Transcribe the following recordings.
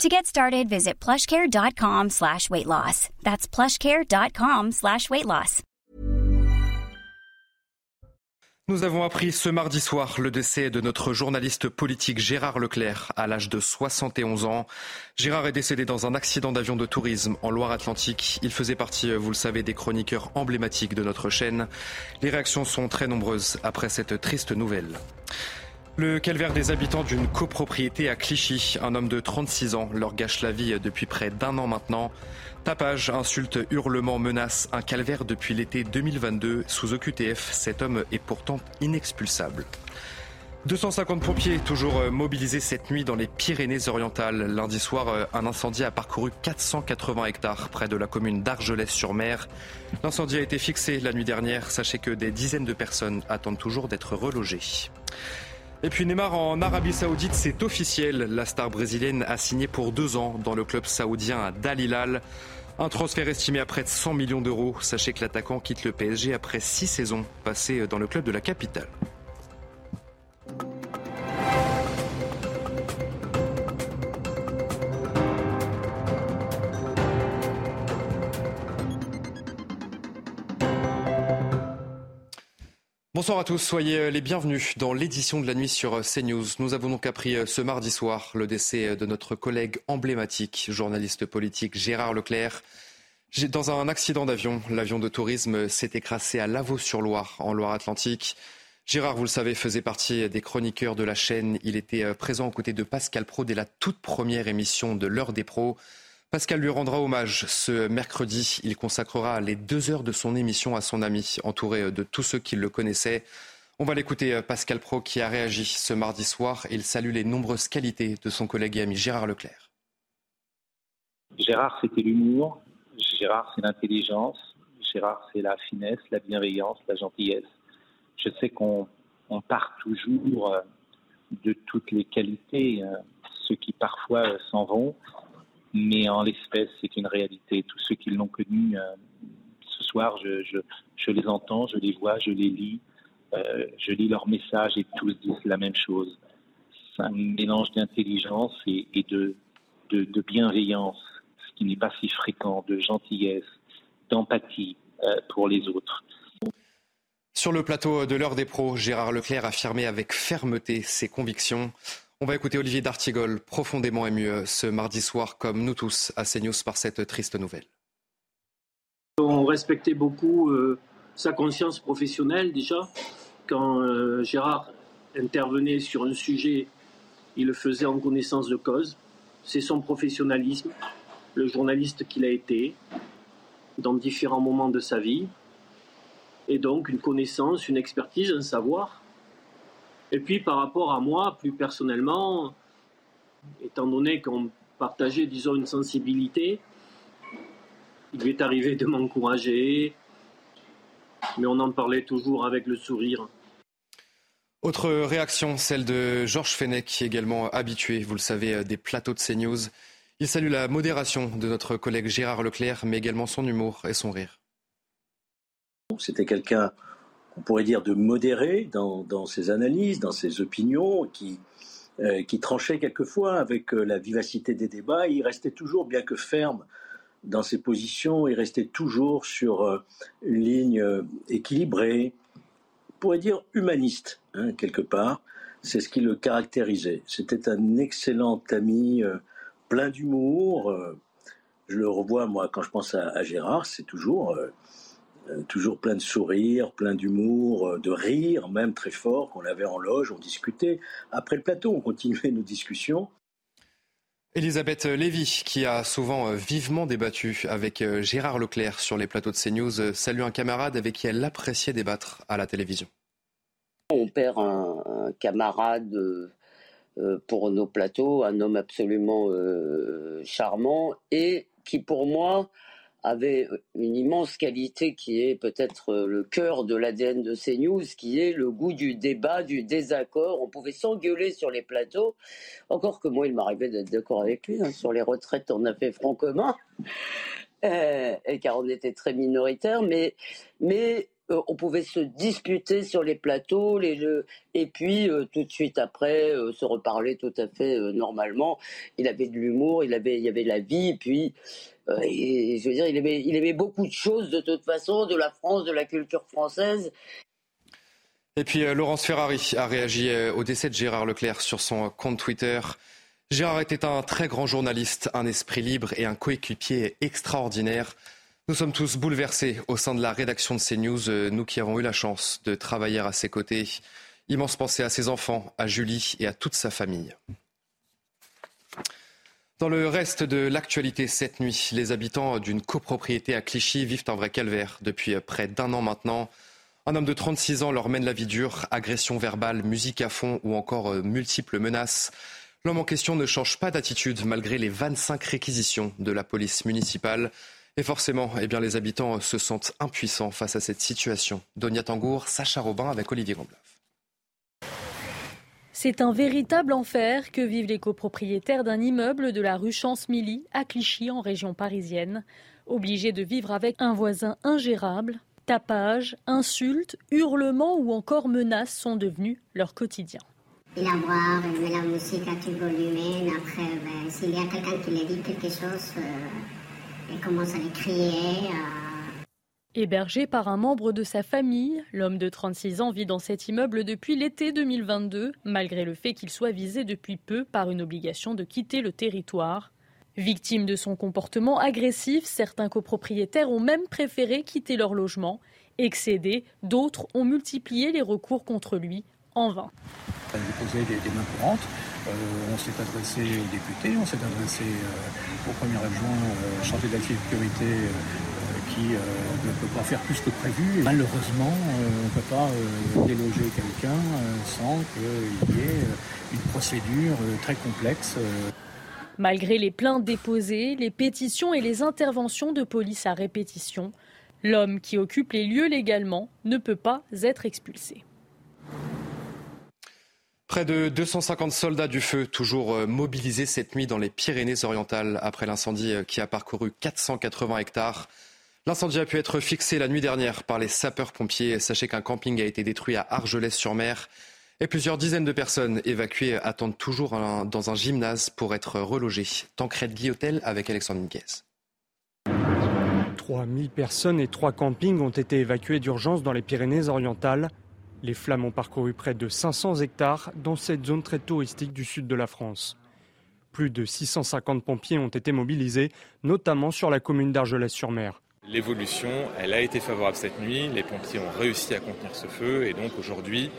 To get started, visit plushcare.com slash weight loss. That's plushcare.com slash weight loss. Nous avons appris ce mardi soir le décès de notre journaliste politique Gérard Leclerc à l'âge de 71 ans. Gérard est décédé dans un accident d'avion de tourisme en Loire-Atlantique. Il faisait partie, vous le savez, des chroniqueurs emblématiques de notre chaîne. Les réactions sont très nombreuses après cette triste nouvelle. Le calvaire des habitants d'une copropriété à Clichy. Un homme de 36 ans leur gâche la vie depuis près d'un an maintenant. Tapage, insultes, hurlements, menaces, un calvaire depuis l'été 2022. Sous OQTF, cet homme est pourtant inexpulsable. 250 pompiers toujours mobilisés cette nuit dans les Pyrénées-Orientales. Lundi soir, un incendie a parcouru 480 hectares près de la commune d'Argelès-sur-Mer. L'incendie a été fixé la nuit dernière. Sachez que des dizaines de personnes attendent toujours d'être relogées. Et puis Neymar en Arabie Saoudite, c'est officiel. La star brésilienne a signé pour deux ans dans le club saoudien Dal Hilal. Un transfert estimé à près de 100 millions d'euros. Sachez que l'attaquant quitte le PSG après six saisons passées dans le club de la capitale. Bonsoir à tous, soyez les bienvenus dans l'édition de la nuit sur CNews. Nous avons donc appris ce mardi soir le décès de notre collègue emblématique, journaliste politique Gérard Leclerc. Dans un accident d'avion, l'avion de tourisme s'est écrasé à Lavaux-sur-Loire, en Loire-Atlantique. Gérard, vous le savez, faisait partie des chroniqueurs de la chaîne. Il était présent aux côtés de Pascal Pro dès la toute première émission de l'heure des pros. Pascal lui rendra hommage ce mercredi. Il consacrera les deux heures de son émission à son ami, entouré de tous ceux qui le connaissaient. On va l'écouter, Pascal Pro, qui a réagi ce mardi soir. Il salue les nombreuses qualités de son collègue et ami Gérard Leclerc. Gérard, c'était l'humour. Gérard, c'est l'intelligence. Gérard, c'est la finesse, la bienveillance, la gentillesse. Je sais qu'on part toujours de toutes les qualités, ceux qui parfois s'en vont mais en l'espèce, c'est une réalité. Tous ceux qui l'ont connu euh, ce soir, je, les entends, je les vois, je les lis, euh, je lis leurs messages et tous disent la même chose. C'est un mélange d'intelligence et, de, bienveillance, ce qui n'est pas si fréquent, de gentillesse, d'empathie euh, pour les autres. Sur le plateau de l'heure des pros, Gérard Leclerc affirmait avec fermeté ses convictions. On va écouter Olivier D'Artigol, profondément ému ce mardi soir, comme nous tous, à CNews par cette triste nouvelle. On respectait beaucoup euh, sa conscience professionnelle déjà. Quand euh, Gérard intervenait sur un sujet, il le faisait en connaissance de cause. C'est son professionnalisme, le journaliste qu'il a été dans différents moments de sa vie. Et donc une connaissance, une expertise, un savoir et puis par rapport à moi, plus personnellement, étant donné qu'on partageait, disons, une sensibilité, il lui est arrivé de m'encourager, mais on en parlait toujours avec le sourire. Autre réaction, celle de Georges Fenech, également habitué, vous le savez, des plateaux de CNews. Il salue la modération de notre collègue Gérard Leclerc, mais également son humour et son rire. C'était quelqu'un on pourrait dire, de modéré dans, ses analyses, dans ses opinions, qui, euh, qui tranchait quelquefois avec euh, la vivacité des débats. Il restait toujours, bien que ferme dans ses positions, il restait toujours sur euh, une ligne euh, équilibrée, on pourrait dire humaniste, hein, quelque part. C'est ce qui le caractérisait. C'était un excellent ami, plein d'humour. je le revois, moi, quand je pense à Gérard, c'est toujours euh, toujours plein de sourires, plein d'humour, euh, de rire, même très fort, qu'on avait en loge, on discutait. Après le plateau, on continuait nos discussions. Elisabeth Lévy, qui a souvent euh, vivement débattu avec Gérard Leclerc sur les plateaux de CNews, salue un camarade avec qui elle appréciait débattre à la télévision. On perd un, un camarade euh, pour nos plateaux, un homme absolument euh, charmant et qui pour moi avait une immense qualité qui est peut-être le cœur de l'ADN de CNews, qui est le goût du débat, du désaccord. On pouvait s'engueuler sur les plateaux. Encore que moi, il m'arrivait d'être d'accord avec lui. Hein. Sur les retraites, on a fait front commun. Euh, car on était très minoritaire, mais, mais euh, on pouvait se disputer sur les plateaux, et puis euh, tout de suite après se reparler tout à fait normalement. Il avait de l'humour, il avait, il y avait la vie, et puis je veux dire, il aimait, beaucoup de choses de toute façon, de la France, de la culture française. Et puis Laurence Ferrari a réagi au décès de Gérard Leclerc sur son compte Twitter. Gérard était un très grand journaliste, un esprit libre et un coéquipier extraordinaire. Nous sommes tous bouleversés au sein de la rédaction de CNews, euh, nous qui avons eu la chance de travailler à ses côtés. Immense pensée à ses enfants, à Julie et à toute sa famille. Dans le reste de l'actualité cette nuit, les habitants d'une copropriété à Clichy vivent un vrai calvaire depuis près d'un an maintenant. Un homme de 36 ans leur mène la vie dure, agression verbale, musique à fond ou encore euh, multiples menaces. L'homme en question ne change pas d'attitude malgré les 25 réquisitions de la police municipale. Et forcément, eh bien, les habitants se sentent impuissants face à cette situation. Donia Tangour, Sacha Robin avec Olivier Gambloff. C'est un véritable enfer que vivent les copropriétaires d'un immeuble de la rue Chance-Milly à Clichy en région parisienne. Obligés de vivre avec un voisin ingérable, tapages, insultes, hurlements ou encore menaces sont devenus leur quotidien. Il a boire, il la musique à. Après, ben, s'il y a quelqu'un qui lui dit quelque chose, euh, il commence à lui crier. Hébergé par un membre de sa famille, l'homme de 36 ans vit dans cet immeuble depuis l'été 2022, malgré le fait qu'il soit visé depuis peu par une obligation de quitter le territoire. Victime de son comportement agressif, certains copropriétaires ont même préféré quitter leur logement. Excédés, d'autres ont multiplié les recours contre lui en vain. Courantes. Euh, on s'est adressé aux députés, on s'est adressé euh, au premier adjoint euh, de qui ne peut pas faire plus que prévu. malheureusement, on ne peut pas déloger quelqu'un sans qu'il y ait une procédure très complexe. Malgré les plaintes déposées, les pétitions et les interventions de police à répétition, l'homme qui occupe les lieux légalement ne peut pas être expulsé. Près de 250 soldats du feu, toujours euh, mobilisés cette nuit dans les Pyrénées-Orientales après l'incendie euh, qui a parcouru 480 hectares. L'incendie a pu être fixé la nuit dernière par les sapeurs-pompiers. Sachez qu'un camping a été détruit à Argelès-sur-Mer et plusieurs dizaines de personnes évacuées attendent toujours dans un gymnase pour être relogées. Tancred Guillotel avec Alexandre Niquez. 3000 personnes et trois campings ont été évacués d'urgence dans les Pyrénées-Orientales. Les flammes ont parcouru près de 500 hectares dans cette zone très touristique du sud de la France. Plus de 650 pompiers ont été mobilisés, notamment sur la commune d'Argelès-sur-Mer. L'évolution, elle a été favorable cette nuit. Les pompiers ont réussi à contenir ce feu et donc aujourd'hui,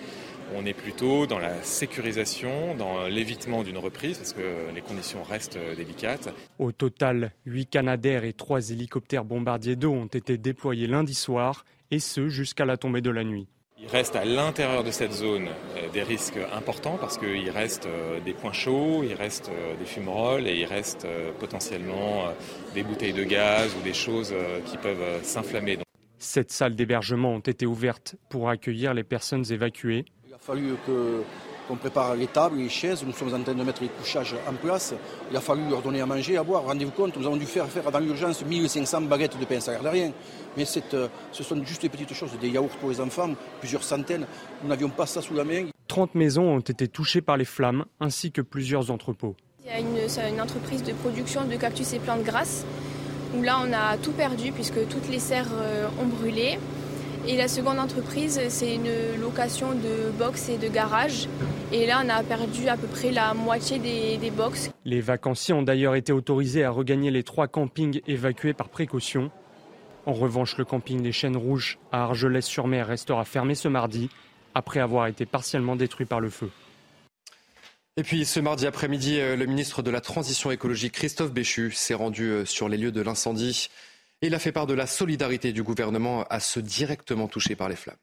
on est plutôt dans la sécurisation, dans l'évitement d'une reprise parce que les conditions restent délicates. Au total, 8 Canadair et 3 hélicoptères bombardiers d'eau ont été déployés lundi soir et ce jusqu'à la tombée de la nuit. Il reste à l'intérieur de cette zone euh, des risques importants parce qu'il reste euh, des points chauds, il reste euh, des fumerolles et il reste potentiellement des bouteilles de gaz ou des choses qui peuvent s'inflammer. Sept salles d'hébergement ont été ouvertes pour accueillir les personnes évacuées. Il a fallu que qu'on prépare les tables, les chaises, nous sommes en train de mettre les couchages en place. Il a fallu leur donner à manger, à boire. Rendez-vous compte, nous avons dû faire, faire dans l'urgence 1500 baguettes de pain, ça ne rien. Mais euh, ce sont juste des petites choses, des yaourts pour les enfants, plusieurs centaines. Nous n'avions pas ça sous la main. 30 maisons ont été touchées par les flammes, ainsi que plusieurs entrepôts. Il y a une, une entreprise de production de cactus et plantes grasses, où là on a tout perdu puisque toutes les serres euh, ont brûlé. Et la seconde entreprise, c'est une location de box et de garage. Et là, on a perdu à peu près la moitié des, des box. Les vacanciers ont d'ailleurs été autorisés à regagner les trois campings évacués par précaution. En revanche, le camping des Chênes Rouges à Argelès-sur-Mer restera fermé ce mardi, après avoir été partiellement détruit par le feu. Et puis ce mardi après-midi, euh, le ministre de la Transition écologique, Christophe Béchu, s'est rendu euh, sur les lieux de l'incendie. Il a fait part de la solidarité du gouvernement à ceux directement touchés par les flammes.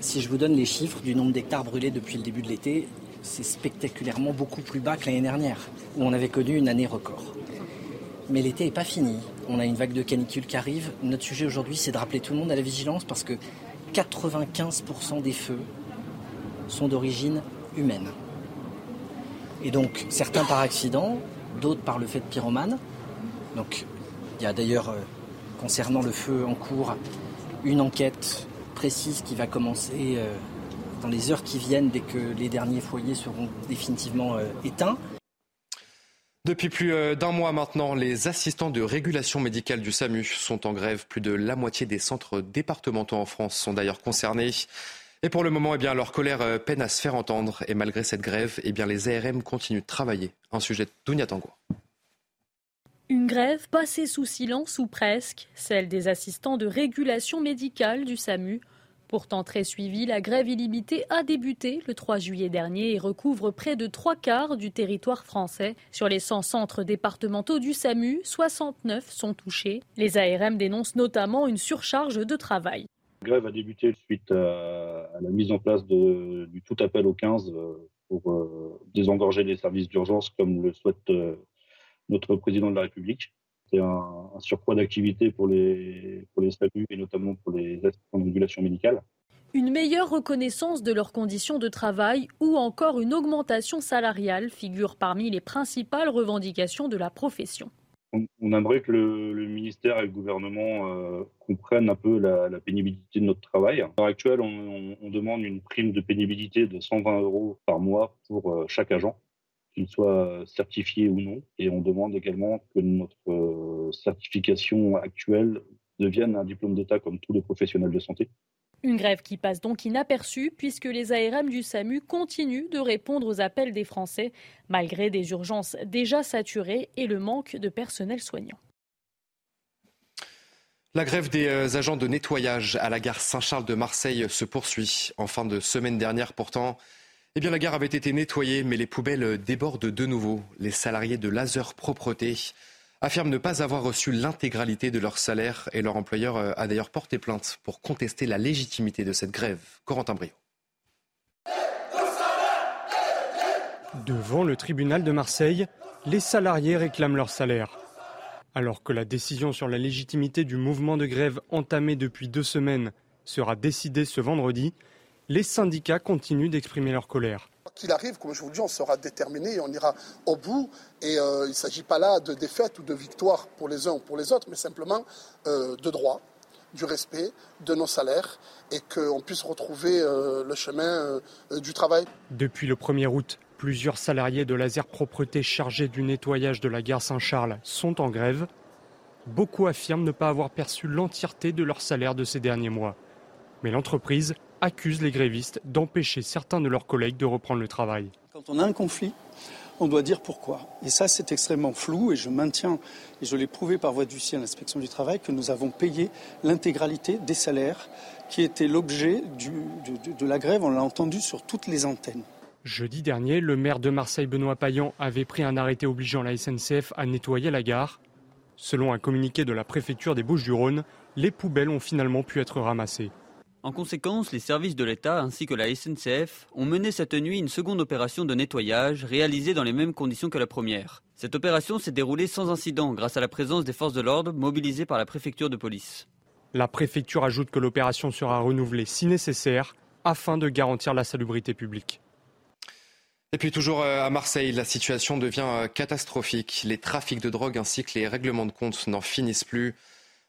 Si je vous donne les chiffres du nombre d'hectares brûlés depuis le début de l'été, c'est spectaculairement beaucoup plus bas que l'année dernière, où on avait connu une année record. Mais l'été n'est pas fini. On a une vague de canicule qui arrive. Notre sujet aujourd'hui, c'est de rappeler tout le monde à la vigilance parce que 95% des feux sont d'origine humaine. Et donc, certains par accident, d'autres par le fait de pyromane. Donc, il y a d'ailleurs, euh, concernant le feu en cours, une enquête précise qui va commencer euh, dans les heures qui viennent dès que les derniers foyers seront définitivement euh, éteints. Depuis plus d'un mois maintenant, les assistants de régulation médicale du SAMU sont en grève. Plus de la moitié des centres départementaux en France sont d'ailleurs concernés. Et pour le moment, eh leur colère peine à se faire entendre. Et malgré cette grève, eh les ARM continuent de travailler. Un sujet de Dunia Tango. Une grève passée sous silence ou presque, celle des assistants de régulation médicale du SAMU. Pourtant très suivie, la grève illimitée a débuté le 3 juillet dernier et recouvre près de trois quarts du territoire français. Sur les 100 centres départementaux du SAMU, 69 sont touchés. Les ARM dénoncent notamment une surcharge de travail. La grève a débuté suite à, la mise en place du tout appel au 15 euh, pour euh, désengorger les services d'urgence comme le souhaite euh, notre président de la République. C'est un, surcroît d'activité pour les, pour les statuts et notamment pour les assistants de régulation médicale. Une meilleure reconnaissance de leurs conditions de travail ou encore une augmentation salariale figurent parmi les principales revendications de la profession on, aimerait que le, ministère et le gouvernement euh, comprennent un peu la, pénibilité de notre travail. À l'heure actuelle, on, demande une prime de pénibilité de 120 euros par mois pour euh, chaque agent, qu'il soit certifié ou non. Et on demande également que notre euh, certification actuelle devienne un diplôme d'État comme tous les professionnels de santé. Une grève qui passe donc inaperçue puisque les ARM du SAMU continuent de répondre aux appels des Français malgré des urgences déjà saturées et le manque de personnel soignant. La grève des euh, agents de nettoyage à la gare Saint-Charles de Marseille se poursuit. En fin de semaine dernière, pourtant, eh bien, la gare avait été nettoyée, mais les poubelles débordent de nouveau. Les salariés de Laser Propreté affirment ne pas avoir reçu l'intégralité de leur salaire et leur employeur euh, a d'ailleurs porté plainte pour contester la légitimité de cette grève. Corentin Brio. Devant le tribunal de Marseille, les salariés réclament leur salaire. Alors que la décision sur la légitimité du mouvement de grève entamé depuis deux semaines sera décidée ce vendredi, les syndicats continuent d'exprimer leur colère qu'il arrive, comme je vous le dis, on sera déterminé et on ira au bout. Et euh, il ne s'agit pas là de défaite ou de victoire pour les uns ou pour les autres, mais simplement euh, de droit, du respect de nos salaires et qu'on puisse retrouver euh, le chemin du travail. Depuis le 1er août, plusieurs salariés de Laser Propreté chargés du nettoyage de la gare Saint-Charles sont en grève. Beaucoup affirment ne pas avoir perçu l'entièreté de leur salaire de ces derniers mois. Mais l'entreprise accusent les grévistes d'empêcher certains de leurs collègues de reprendre le travail. Quand on a un conflit, on doit dire pourquoi. Et ça, c'est extrêmement flou et je maintiens, et je l'ai prouvé par voie d'huissier à l'inspection du travail, que nous avons payé l'intégralité des salaires qui étaient l'objet de, de la grève. On l'a entendu sur toutes les antennes. Jeudi dernier, le maire de Marseille, Benoît Payan, avait pris un arrêté obligeant la SNCF à nettoyer la gare. Selon un communiqué de la préfecture des Bouches-du-Rhône, les poubelles ont finalement pu être ramassées. En conséquence, les services de l'État ainsi que la SNCF ont mené cette nuit une seconde opération de nettoyage réalisée dans les mêmes conditions que la première. Cette opération s'est déroulée sans incident grâce à la présence des forces de l'ordre mobilisées par la préfecture de police. La préfecture ajoute que l'opération sera renouvelée si nécessaire afin de garantir la salubrité publique. Et puis toujours euh, à Marseille, la situation devient euh, catastrophique. Les trafics de drogue ainsi que les règlements de compte n'en finissent plus.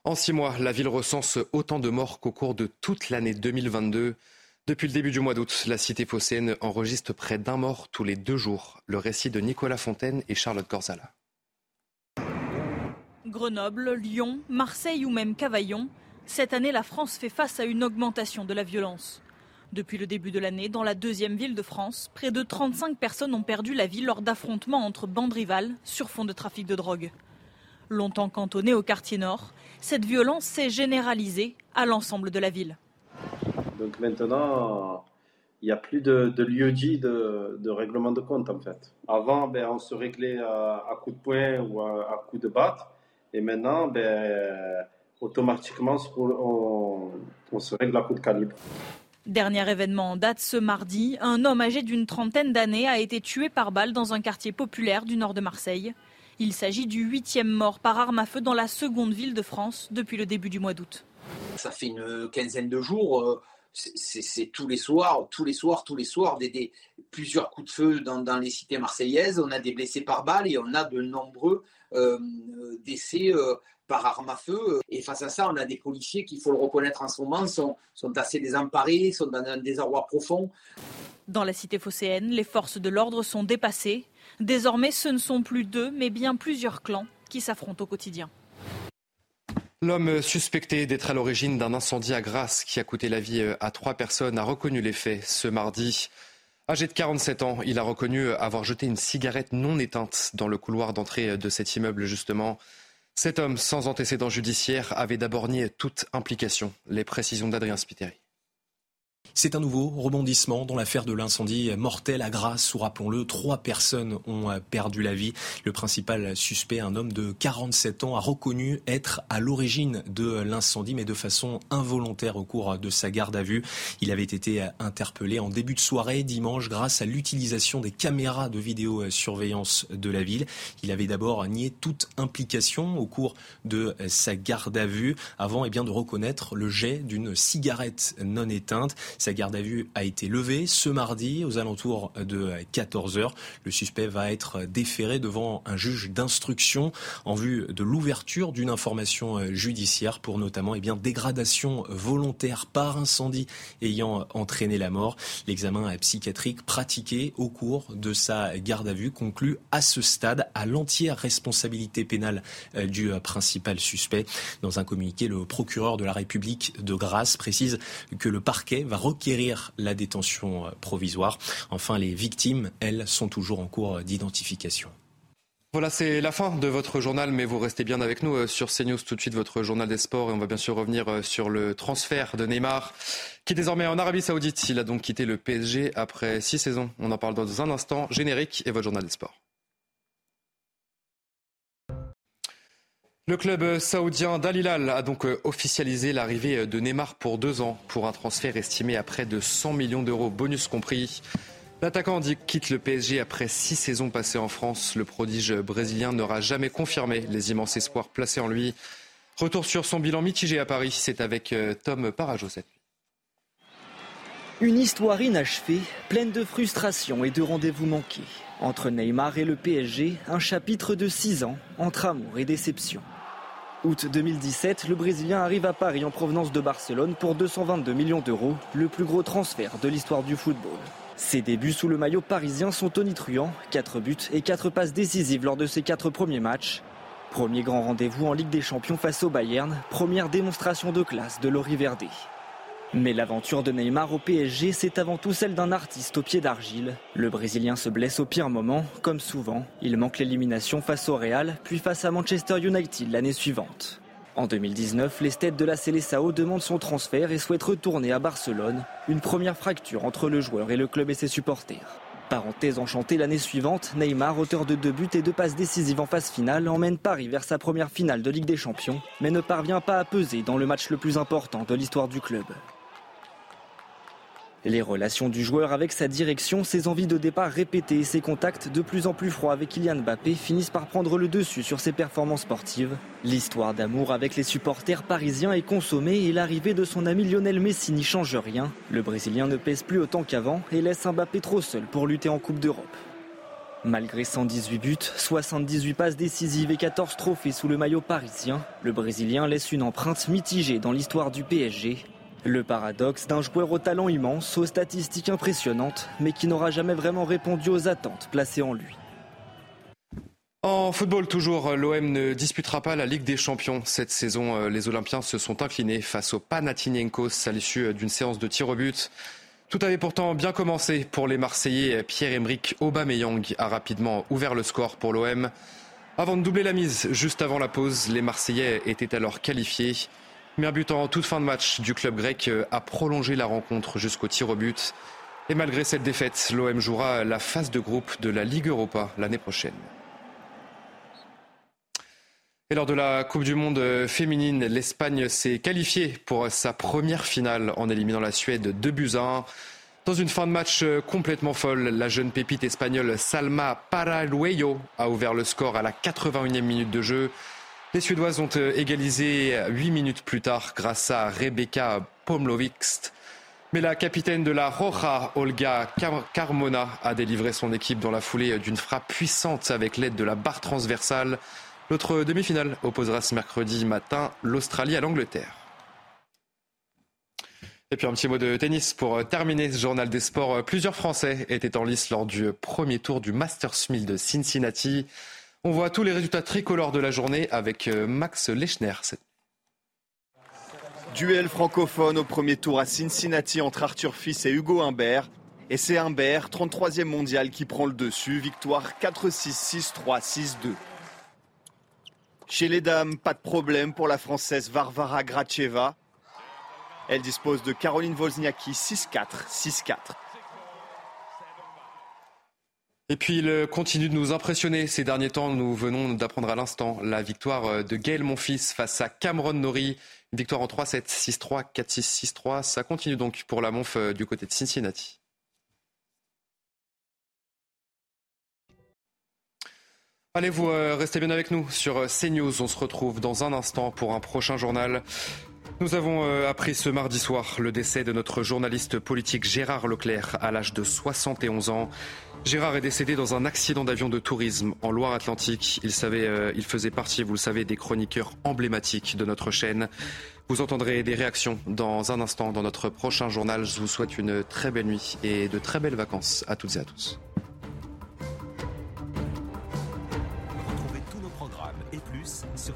En six mois, la ville recense autant de morts qu'au cours de toute l'année 2022. Depuis le début du mois d'août, la cité phocéenne enregistre près d'un mort tous les deux jours. Le récit de Nicolas Fontaine et Charlotte Corzala. Grenoble, Lyon, Marseille ou même Cavaillon, cette année la France fait face à une augmentation de la violence. Depuis le début de l'année, dans la deuxième ville de France, près de 35 personnes ont perdu la vie lors d'affrontements entre bandes rivales sur fond de trafic de drogue. Longtemps cantonnée au quartier nord, cette violence s'est généralisée à l'ensemble de la ville. Donc maintenant, il n'y a plus de, lieu dit de, règlement de compte en fait. Avant, ben, on se réglait à, coup de poing ou à, coup de batte. Et maintenant, ben, automatiquement, on, on se règle à coup de calibre. Dernier événement en date ce mardi, un homme âgé d'une trentaine d'années a été tué par balle dans un quartier populaire du nord de Marseille. Il s'agit du huitième mort par arme à feu dans la seconde ville de France depuis le début du mois d'août. Ça fait une quinzaine de jours. Euh, c'est tous les soirs, tous les soirs, tous les soirs, des, plusieurs coups de feu dans, les cités marseillaises. On a des blessés par balle et on a de nombreux euh, décès euh, par arme à feu. Et face à ça, on a des policiers qui, il faut le reconnaître en ce moment, sont, sont assez désemparés, sont dans un désarroi profond. Dans la cité phocéenne, les forces de l'ordre sont dépassées. Désormais, ce ne sont plus deux, mais bien plusieurs clans qui s'affrontent au quotidien. L'homme suspecté d'être à l'origine d'un incendie à Grasse qui a coûté la vie à trois personnes a reconnu les faits ce mardi. Âgé de 47 ans, il a reconnu avoir jeté une cigarette non éteinte dans le couloir d'entrée de cet immeuble justement. Cet homme sans antécédent judiciaire avait d'abord nié toute implication. Les précisions d'Adrien Spiteri. C'est un nouveau rebondissement dans l'affaire de l'incendie mortel à Grasse où, rappelons-le, trois personnes ont perdu la vie. Le principal suspect, un homme de 47 ans, a reconnu être à l'origine de l'incendie, mais de façon involontaire au cours de sa garde à vue. Il avait été interpellé en début de soirée dimanche grâce à l'utilisation des caméras de vidéosurveillance de la ville. Il avait d'abord nié toute implication au cours de sa garde à vue avant eh bien, de reconnaître le jet d'une cigarette non éteinte. Sa garde à vue a été levée ce mardi aux alentours de 14 heures. Le suspect va être déféré devant un juge d'instruction en vue de l'ouverture d'une information judiciaire pour notamment eh bien, dégradation volontaire par incendie ayant entraîné la mort. L'examen psychiatrique pratiqué au cours de sa garde à vue conclut à ce stade à l'entière responsabilité pénale euh, du principal suspect. Dans un communiqué, le procureur de la République de Grasse précise que le parquet va requérir la détention euh, provisoire. Enfin, les victimes, elles, sont toujours en cours d'identification. Voilà, c'est la fin de votre journal, mais vous restez bien avec nous euh, sur CNews tout de suite, votre journal des sports. Et on va bien sûr revenir euh, sur le transfert de Neymar, qui est désormais en Arabie Saoudite. Il a donc quitté le PSG après six saisons. On en parle dans un instant. Générique et votre journal des sports. Le club saoudien d'Al a donc euh, officialisé l'arrivée de Neymar pour deux ans pour un transfert estimé à près de 100 millions d'euros, bonus compris. L'attaquant quitte le PSG après six saisons passées en France. Le prodige brésilien n'aura jamais confirmé les immenses espoirs placés en lui. Retour sur son bilan mitigé à Paris, c'est avec euh, Tom Parajo. Une histoire inachevée, pleine de frustration et de rendez-vous manqués. Entre Neymar et le PSG, un chapitre de six ans entre amour et déception. Août 2017, le Brésilien arrive à Paris en provenance de Barcelone pour 222 millions d'euros, le plus gros transfert de l'histoire du football. Ses débuts sous le maillot parisien sont tonitruants, 4 buts et 4 passes décisives lors de ses 4 premiers matchs. Premier grand rendez-vous en Ligue des Champions face au Bayern, première démonstration de classe de Lori Verde. Mais l'aventure de Neymar au PSG, c'est avant tout celle d'un artiste au pied d'argile. Le Brésilien se blesse au pire moment, comme souvent. Il manque l'élimination face au Real, puis face à Manchester United l'année suivante. En 2019, les têtes de la Seleção demandent son transfert et souhaitent retourner à Barcelone. Une première fracture entre le joueur et le club et ses supporters. Parenthèse enchantée l'année suivante, Neymar, auteur de deux buts et deux passes décisives en phase finale, emmène Paris vers sa première finale de Ligue des Champions, mais ne parvient pas à peser dans le match le plus important de l'histoire du club. Les relations du joueur avec sa direction, ses envies de départ répétées et ses contacts de plus en plus froids avec Kylian Mbappé finissent par prendre le dessus sur ses performances sportives. L'histoire d'amour avec les supporters parisiens est consommée et l'arrivée de son ami Lionel Messi n'y change rien. Le Brésilien ne pèse plus autant qu'avant et laisse Mbappé trop seul pour lutter en Coupe d'Europe. Malgré 118 buts, 78 passes décisives et 14 trophées sous le maillot parisien, le Brésilien laisse une empreinte mitigée dans l'histoire du PSG. Le paradoxe d'un joueur au talent immense, aux statistiques impressionnantes, mais qui n'aura jamais vraiment répondu aux attentes placées en lui. En football toujours, l'OM ne disputera pas la Ligue des Champions. Cette saison, euh, les Olympiens se sont inclinés face au Panathinaikos à l'issue d'une séance de tir au but. Tout avait pourtant bien commencé pour les Marseillais. Pierre-Emerick Aubameyang a rapidement ouvert le score pour l'OM. Avant de doubler la mise, juste avant la pause, les Marseillais étaient alors qualifiés. Mais un but en toute fin de match du club grec euh, a prolongé la rencontre jusqu'au tir au but. Et malgré cette défaite, l'OM jouera la phase de groupe de la Ligue Europa l'année prochaine. Et lors de la Coupe du Monde euh, féminine, l'Espagne s'est qualifiée pour sa première finale en éliminant la Suède 2 buts à 1. Dans une fin de match euh, complètement folle, la jeune pépite espagnole Salma Paraluello a ouvert le score à la 81e minute de jeu. Les Suédoises ont euh, égalisé 8 minutes plus tard grâce à Rebecca Pomlovixt. Mais la capitaine de la Roja, Olga Carmona, a délivré son équipe dans la foulée d'une frappe puissante avec l'aide de la barre transversale. L'autre demi-finale opposera ce mercredi matin l'Australie à l'Angleterre. Et puis un petit mot de tennis pour euh, terminer ce journal des sports. Euh, plusieurs Français étaient en lice lors du premier tour du Masters 1000 de Cincinnati. On voit tous les résultats tricolores de la journée avec euh, Max Lechner. Duel francophone au premier tour à Cincinnati entre Arthur Fils et Hugo Humbert. Et c'est Humbert, 33e mondial, qui prend le dessus. Victoire 4-6, 6-3, 6-2. Chez les dames, pas de problème pour la Française Varvara Gracheva. Elle dispose de Caroline Wozniacki 6-4, 6-4. Et puis il continue de nous impressionner ces derniers temps. Nous venons d'apprendre à l'instant la victoire de Gaël Monfils face à Cameron Norrie. Une victoire en 3-7, 6-3, 4-6, 6-3. Ça continue donc pour la Monf euh, du côté de Cincinnati. Allez, vous euh, restez bien avec nous sur euh, CNews. On se retrouve dans un instant pour un prochain journal. Nous avons euh, appris ce mardi soir le décès de notre journaliste politique Gérard Leclerc à l'âge de 71 ans. Gérard est décédé dans un accident d'avion de tourisme en Loire-Atlantique. Euh, il faisait partie, vous le savez, des chroniqueurs emblématiques de notre chaîne. Vous entendrez des réactions dans un instant dans notre prochain journal. Je vous souhaite une très belle nuit et de très belles vacances à toutes et à tous. Retrouvez tous nos programmes et plus sur.